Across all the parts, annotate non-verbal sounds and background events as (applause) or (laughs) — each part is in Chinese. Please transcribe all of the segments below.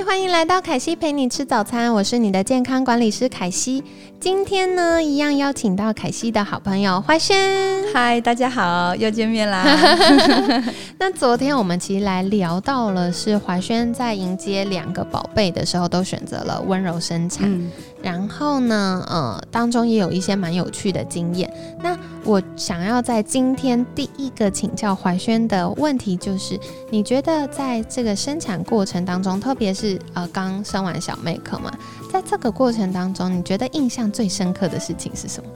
嗨，欢迎来到凯西陪你吃早餐，我是你的健康管理师凯西。今天呢，一样邀请到凯西的好朋友花轩。嗨，大家好，又见面啦。(laughs) 那昨天我们其实来聊到了，是华轩在迎接两个宝贝的时候，都选择了温柔生产。嗯，然后呢，呃，当中也有一些蛮有趣的经验。那我想要在今天第一个请教怀轩的问题，就是你觉得在这个生产过程当中，特别是呃刚生完小妹克嘛，在这个过程当中，你觉得印象最深刻的事情是什么？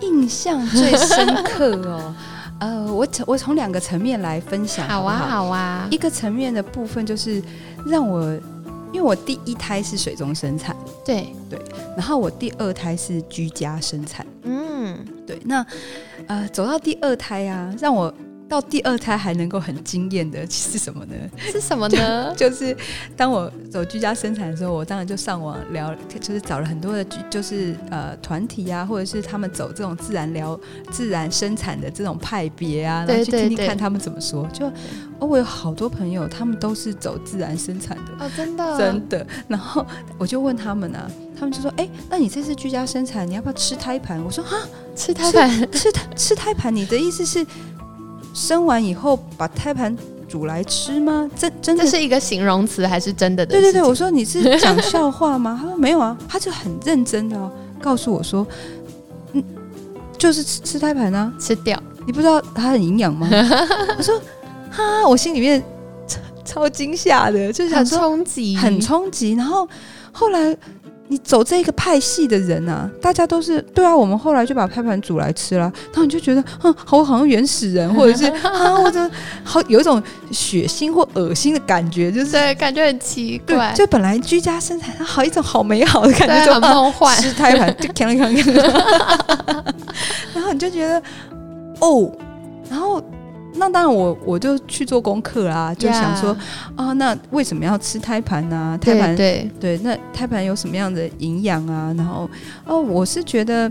印象最深刻哦。呃，我从我从两个层面来分享好啊，好啊一，个层面的部分就是让我，因为我第一胎是水中生产，对。对，然后我第二胎是居家生产。嗯，对，那呃走到第二胎啊，让我到第二胎还能够很惊艳的是什么呢？是什么呢？就是当我走居家生产的时候，我当然就上网聊，就是找了很多的，就是呃团体啊，或者是他们走这种自然疗、自然生产的这种派别啊，然后去听听看他们怎么说。就哦，我有好多朋友，他们都是走自然生产的。哦，真的，真的，然后我就问他们啊，他们就说：“哎、那你这次居家生产，你要不要吃胎盘？”我说：“哈，吃胎盘，吃胎吃胎盘，你的意思是生完以后把胎盘煮来吃吗？这真的这是一个形容词还是真的的对对对，我说你是讲笑话吗？他说没有啊，他就很认真的哦，告诉我说，嗯，就是吃吃胎盘啊，吃掉，你不知道它很营养吗？(laughs) 我说哈，我心里面超超惊吓的，就想很说冲击，很冲击。然后后来你走这个派系的人啊，大家都是对啊，我们后来就把胎盘煮来吃了，然后你就觉得，哼，我好像原始人，或者是啊，(laughs) 或者好有一种血腥或恶心的感觉，就是。对，感觉很奇怪，就本来居家生产，它好一种好美好的感觉，就，很梦幻，吃胎盘 (laughs) 就锵锵锵，(laughs) 然后你就觉得哦，然后那当然我我就去做功课啊，就想说啊，那为什么要吃胎盘呢、胎盘对。对，那胎盘有什么样的营养啊？然后哦，我是觉得，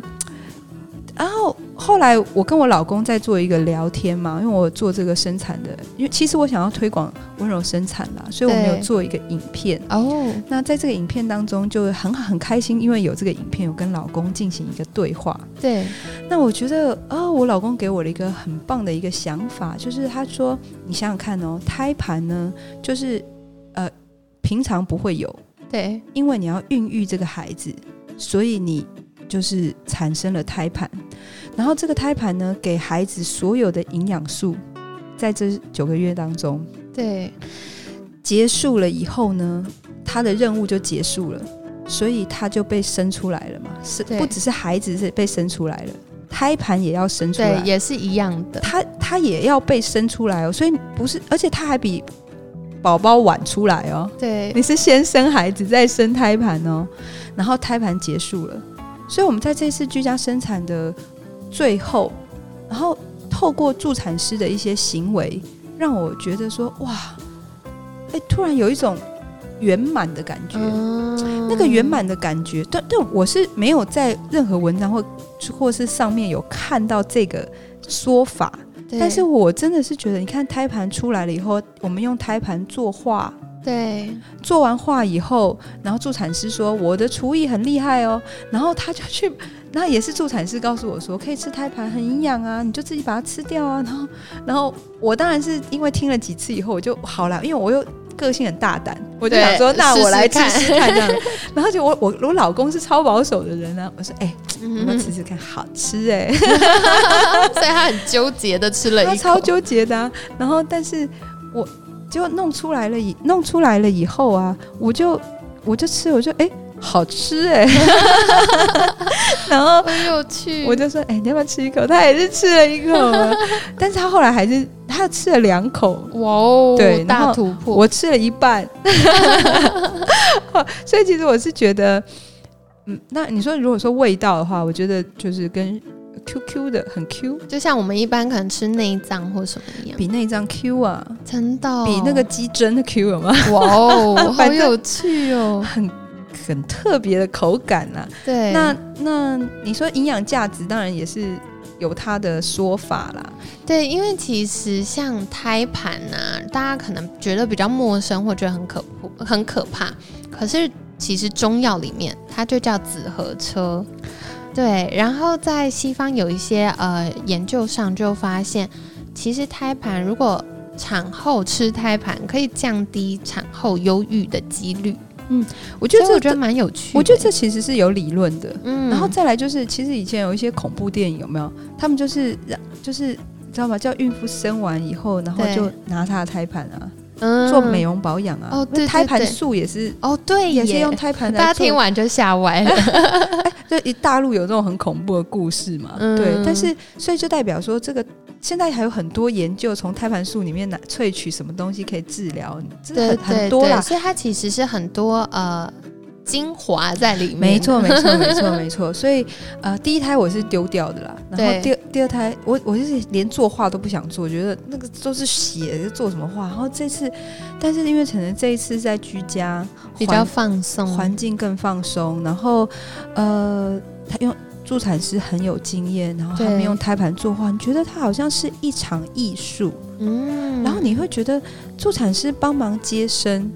然后后来我跟我老公在做一个聊天嘛，因为我做这个生产的，因为其实我想要推广温柔生产啦，所以我们有做一个影片。哦，那在这个影片当中就很很开心，因为有这个影片，有跟老公进行一个对话。对，那我觉得啊、我老公给我了一个很棒的一个想法，就是他说，你想想看哦，胎盘呢，就是呃平常不会有，对，因为你要孕育这个孩子，所以你就是产生了胎盘，然后这个胎盘呢，给孩子所有的营养素，在这九个月当中对，结束了以后呢，他的任务就结束了，所以他就被生出来了嘛，是不只是孩子是被生出来了，胎盘也要生出来。对，，也是一样的，他他也要被生出来哦，所以不是，而且他还比宝宝晚出来哦。对，你是先生孩子再生胎盘哦，然后胎盘结束了，所以我们在这次居家生产的最后，然后透过助产师的一些行为，让我觉得说哇，哎，突然有一种圆满的感觉。嗯那个圆满的感觉，但但我是没有在任何文章或或是上面有看到这个说法，但是我真的是觉得，你看胎盘出来了以后，我们用胎盘作画，对，做完画以后，然后助产师说我的厨艺很厉害哦，然后他就去，那也是助产师告诉我说可以吃胎盘，很营养啊，你就自己把它吃掉啊。(laughs) 然后，然后我当然是因为听了几次以后我就好了，因为我又个性很大胆，我就想说那试试我来吃看。吃看这样。(laughs) 然后就我我我老公是超保守的人啊，我说哎，我们嗯吃吃看，好吃哎、(laughs) 所以他很纠结的吃了一口，他超纠结的、啊。然后，但是我就弄出来了以弄出来了以后啊，我就我就吃，我就哎、好吃哎、(laughs) 然后很有趣，我就说哎、你要不要吃一口？他也是吃了一口啊，(laughs) 但是他后来还是他吃了两口。哇哦，对突破，我吃了一半，(laughs) 所以其实我是觉得，嗯，那你说如果说味道的话，我觉得就是跟 Q Q 的，很 Q，就像我们一般可能吃内脏或什么一样，比内脏 Q 啊，真的比那个鸡胗的 Q 有吗？哇哦，(laughs) 好有趣哦。很很特别的口感啊。对，那那你说营养价值，当然也是有它的说法啦。对，因为其实像胎盘啊，大家可能觉得比较陌生，或觉得很可怖、很可怕。可是其实中药里面它就叫紫河车。对，然后在西方有一些呃研究上就发现，其实胎盘如果产后吃胎盘，可以降低产后忧郁的几率。嗯我觉得这我觉得蛮有趣的。我觉得这其实是有理论的。嗯然后再来就是，其实以前有一些恐怖电影有没有？他们就是让就是你知道吗？叫孕妇生完以后，然后就拿她的胎盘啊，嗯做美容保养啊。哦对对胎盘素也是哦，对，也是用胎盘来大家做听完就吓歪了。(laughs) 就一大陆有这种很恐怖的故事嘛，嗯对，但是所以就代表说，这个现在还有很多研究，从胎盘素里面拿萃取什么东西可以治疗，真的很很多啦。所以它其实是很多呃精华在里面。没错，没错，没错，没错。所以呃，第一胎我是丢掉的啦，(laughs) 然后第二第二胎我我就是连做画都不想做，觉得那个都是血，做什么画？然后这次，但是因为可能这一次在居家比较放松。环境更放松，然后呃，他用助产师很有经验，然后他们用胎盘作画，你觉得它好像是一场艺术，嗯然后你会觉得助产师帮忙接生，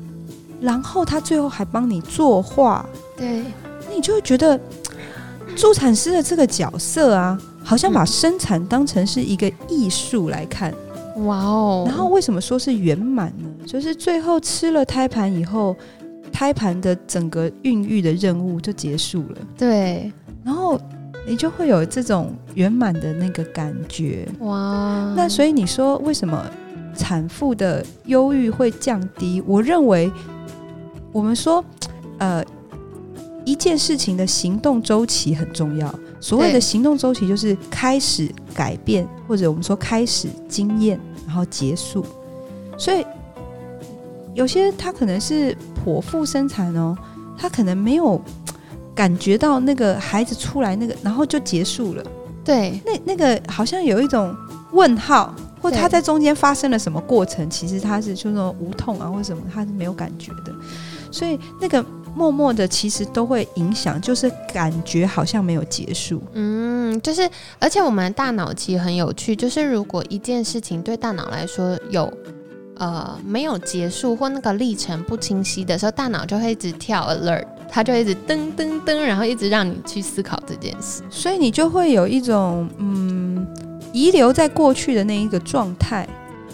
然后他最后还帮你作画，对那你就会觉得 (tsk) 助产师的这个角色啊，好像把生产当成是一个艺术来看。哇哦，然后为什么说是圆满呢？就是最后吃了胎盘以后，胎盘的整个孕育的任务就结束了，对然后你就会有这种圆满的那个感觉。哇，那所以你说为什么产妇的忧郁会降低？我认为我们说，呃，一件事情的行动周期很重要。所谓的行动周期，就是开始改变，或者我们说开始经验，然后结束。所以有些他可能是剖腹生产哦，他可能没有感觉到那个孩子出来那个，然后就结束了。对那那个好像有一种问号，或对他在中间发生了什么过程，其实他是就那种无痛啊或什么，他是没有感觉的，所以那个默默的其实都会影响，就是感觉好像没有结束。嗯，就是而且我们的大脑其实很有趣，就是如果一件事情对大脑来说有。呃，没有结束或那个历程不清晰的时候，大脑就会一直跳 alert，它就会一直噔噔噔，然后一直让你去思考这件事。所以你就会有一种嗯遗留在过去的那一个状态，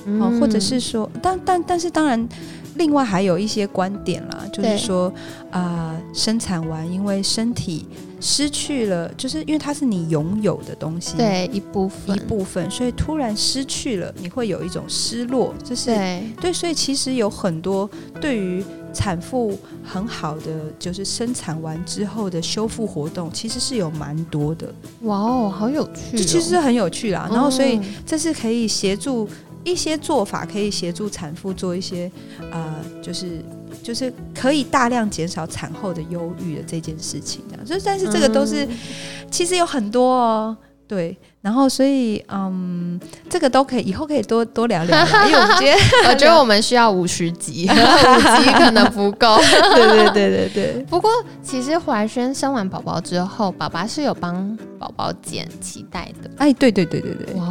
哦，或者是说，但但但是当然，另外还有一些观点啦，就是说啊、生产完因为身体失去了，就是因为它是你拥有的东西，对一部分。一部分，所以突然失去了，你会有一种失落，这是对。对，所以其实有很多对于产妇很好的，就是生产完之后的修复活动，其实是有蛮多的，哇哦，好有趣、哦！这其实很有趣啦。然后所以嗯这是可以协助一些做法，可以协助产妇做一些呃，就是就是可以大量减少产后的忧郁的这件事情。这样，就但是这个都是、嗯其实有很多哦。对，然后所以嗯，这个都可以，以后可以多多聊聊，因为我们今天 (laughs) 我觉得我们需要五十集，(laughs) 五集可能不够。对对对对对，不过，其实怀轩生完宝宝之后，爸爸是有帮宝宝剪脐带的。哎，对对对对对，哇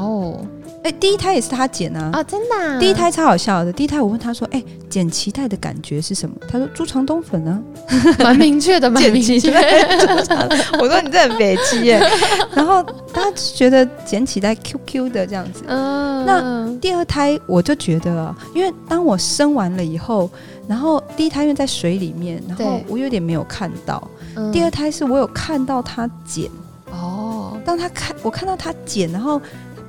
哦！哎，第一胎也是他剪啊。啊，真的啊、第一胎超好笑的，第一胎我问他说：“哎、剪脐带的感觉是什么？”他说：“猪肠冬粉啊。(laughs) 蛮明确的，蛮明确。(laughs) 我说：“你这很北极耶。(laughs) ”然后他觉得剪脐带 Q Q 的这样子。嗯，那第二胎我就觉得啊，因为当我生完了以后，然后第一胎因为在水里面，然后我有点没有看到。嗯第二胎是我有看到他剪，哦，当他看我看到他剪，然后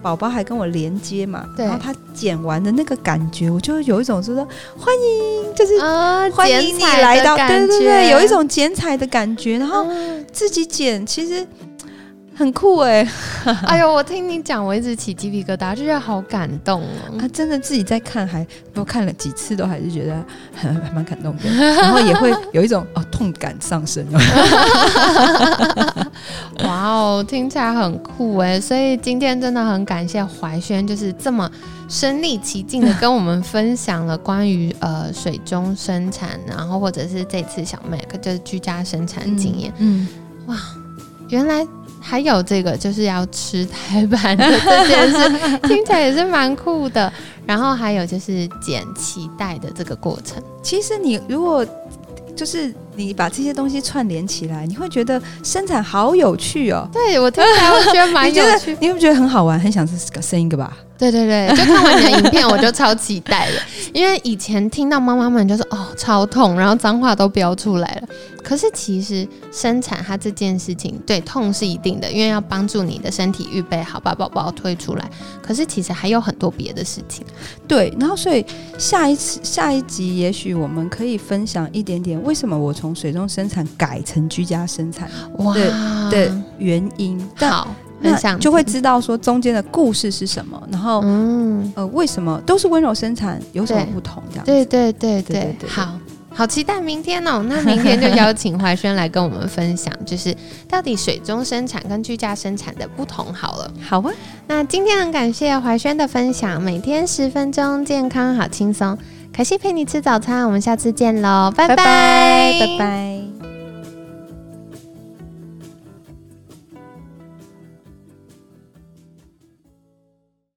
宝宝还跟我连接嘛，然后他剪完的那个感觉，我就有一种说欢迎，就是啊，欢迎你来到，对对对，有一种剪彩的感觉，然后嗯。自己剪其实很酷哎！(laughs) 哎呦，我听你讲，我一直起鸡皮疙瘩，就觉得好感动哦。(laughs) 啊，真的自己在看，还都看了几次，都还是觉得很还蛮感动的，(laughs) 然后也会有一种哦痛感上升。哇哦，听起来很酷哎！所以今天真的很感谢怀轩，就是这么身临其境的跟我们分享了关于呃水中生产，然后或者是这次小麦克就是居家生产经验。嗯，哇，原来。还有这个就是要吃胎盘的这件事，(laughs) 听起来也是蛮酷的。然后还有就是剪脐带的这个过程。其实你如果就是你把这些东西串联起来，你会觉得生产好有趣哦。对我听起来我觉得蛮 (laughs) 有趣，你会觉得很好玩，很想生一个吧？对对对，就看完你的影片，我就超期待了。(laughs) 因为以前听到妈妈们就说哦超痛，然后脏话都飙出来了。可是其实生产它这件事情，对痛是一定的，因为要帮助你的身体预备好把宝宝推出来。可是其实还有很多别的事情。对，然后所以下一次下一集，也许我们可以分享一点点为什么我从水中生产改成居家生产哇的原因。好。那就会知道说中间的故事是什么，然后嗯呃为什么都是温柔生产有什么不同？这样对对对对对，好好期待明天哦！那明天就邀 (laughs) 请怀轩来跟我们分享，就是到底水中生产跟居家生产的不同。好了，好啊。那今天很感谢怀轩的分享，每天十分钟，健康好轻松。可惜陪你吃早餐，我们下次见喽，拜拜拜拜。